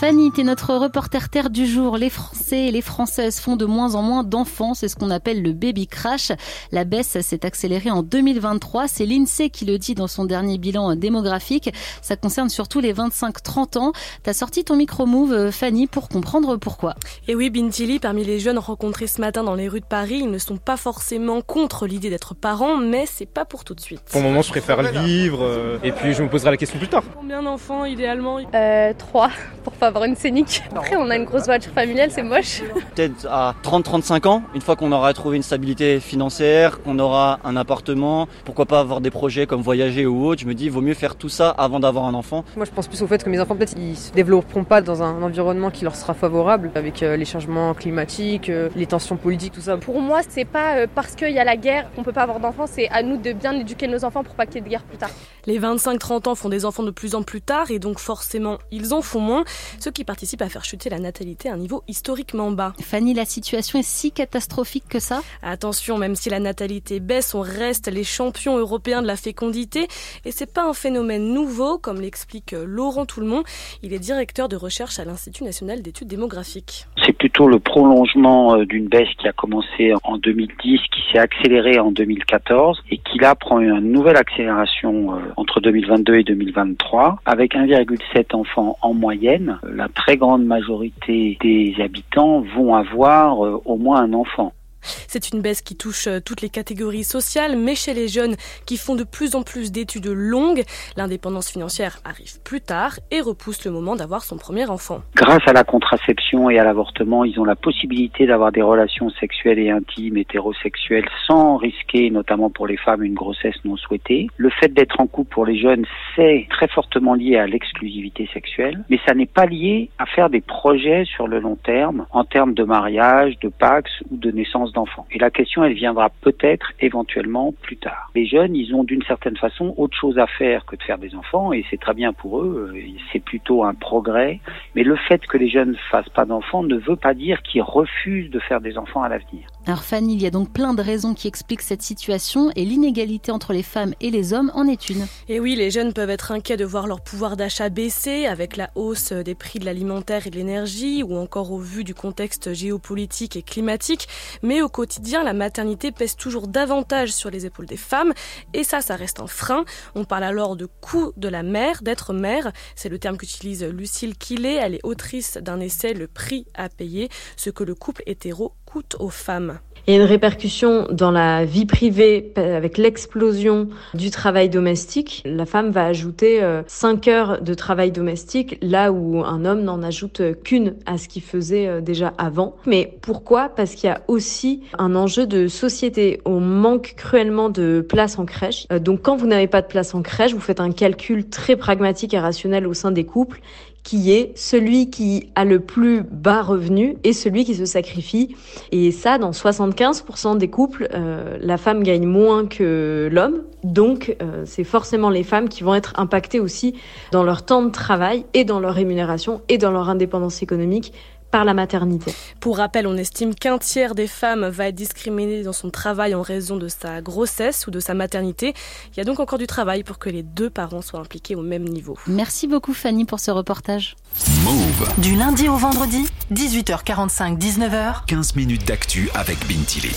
Fanny, t'es notre reporter terre du jour. Les Français et les Françaises font de moins en moins d'enfants. C'est ce qu'on appelle le baby crash. La baisse s'est accélérée en 2023. C'est l'INSEE qui le dit dans son dernier bilan démographique. Ça concerne surtout les 25-30 ans. T'as sorti ton micro-move, Fanny, pour comprendre pourquoi. Et oui, Bintili, parmi les jeunes rencontrés ce matin dans les rues de Paris, ils ne sont pas forcément contre l'idée d'être parents, mais c'est pas pour tout de suite. Pour le moment, je préfère le vivre, euh, et puis je me poserai la question plus tard. Combien d'enfants idéalement? Euh, 3 pour pas avoir une scénique. Après, on a une grosse voiture familiale, c'est moche. Peut-être à 30-35 ans, une fois qu'on aura trouvé une stabilité financière, qu'on aura un appartement, pourquoi pas avoir des projets comme voyager ou autre, je me dis, il vaut mieux faire tout ça avant d'avoir un enfant. Moi, je pense plus au fait que mes enfants, peut-être, ils se développeront pas dans un environnement qui leur sera favorable, avec euh, les changements climatiques, euh, les tensions politiques, tout ça. Pour moi, c'est pas euh, parce qu'il y a la guerre qu'on peut pas avoir d'enfants, c'est à nous de bien éduquer nos enfants pour pas qu'il y ait de guerre plus tard. Les 25-30 ans font des enfants de plus en plus tard et donc forcément ils en font moins, ce qui participe à faire chuter la natalité à un niveau historiquement bas. Fanny, la situation est si catastrophique que ça? Attention, même si la natalité baisse, on reste les champions européens de la fécondité et c'est pas un phénomène nouveau comme l'explique Laurent Toulmont. Il est directeur de recherche à l'Institut national d'études démographiques. C'est plutôt le prolongement euh, d'une baisse qui a commencé en 2010, qui s'est accélérée en 2014 et qui là prend une nouvelle accélération euh, entre 2022 et 2023 avec 1,7 enfants en moyenne. La très grande majorité des habitants vont avoir euh, au moins un enfant. C'est une baisse qui touche euh, toutes les catégories sociales, mais chez les jeunes qui font de plus en plus d'études longues, l'indépendance financière arrive plus tard et repousse le moment d'avoir son premier enfant. Grâce à la contraception et à l'avortement, ils ont la possibilité d'avoir des relations sexuelles et intimes hétérosexuelles sans risquer, notamment pour les femmes, une grossesse non souhaitée. Le fait d'être en couple pour les jeunes, c'est très fortement lié à l'exclusivité sexuelle, mais ça n'est pas lié à faire des projets sur le long terme en termes de mariage, de pax ou de naissance d'enfants. Et la question, elle viendra peut-être éventuellement plus tard. Les jeunes, ils ont d'une certaine façon autre chose à faire que de faire des enfants, et c'est très bien pour eux, c'est plutôt un progrès. Mais le fait que les jeunes fassent pas d'enfants ne veut pas dire qu'ils refusent de faire des enfants à l'avenir. Alors Fanny, il y a donc plein de raisons qui expliquent cette situation et l'inégalité entre les femmes et les hommes en est une. Et oui, les jeunes peuvent être inquiets de voir leur pouvoir d'achat baisser avec la hausse des prix de l'alimentaire et de l'énergie ou encore au vu du contexte géopolitique et climatique. Au quotidien, la maternité pèse toujours davantage sur les épaules des femmes et ça, ça reste un frein. On parle alors de coût de la mère, d'être mère. C'est le terme qu'utilise Lucille Quillet. Elle est autrice d'un essai Le prix à payer, ce que le couple hétéro coûte aux femmes. Il y a une répercussion dans la vie privée avec l'explosion du travail domestique. La femme va ajouter 5 heures de travail domestique là où un homme n'en ajoute qu'une à ce qu'il faisait déjà avant. Mais pourquoi? Parce qu'il y a aussi un enjeu de société. On manque cruellement de place en crèche. Donc quand vous n'avez pas de place en crèche, vous faites un calcul très pragmatique et rationnel au sein des couples qui est celui qui a le plus bas revenu et celui qui se sacrifie. Et ça, dans 75% des couples, euh, la femme gagne moins que l'homme. Donc, euh, c'est forcément les femmes qui vont être impactées aussi dans leur temps de travail et dans leur rémunération et dans leur indépendance économique par la maternité. Pour rappel, on estime qu'un tiers des femmes va être discriminée dans son travail en raison de sa grossesse ou de sa maternité. Il y a donc encore du travail pour que les deux parents soient impliqués au même niveau. Merci beaucoup Fanny pour ce reportage. Move. Du lundi au vendredi, 18h45, 19h. 15 minutes d'actu avec Bintili.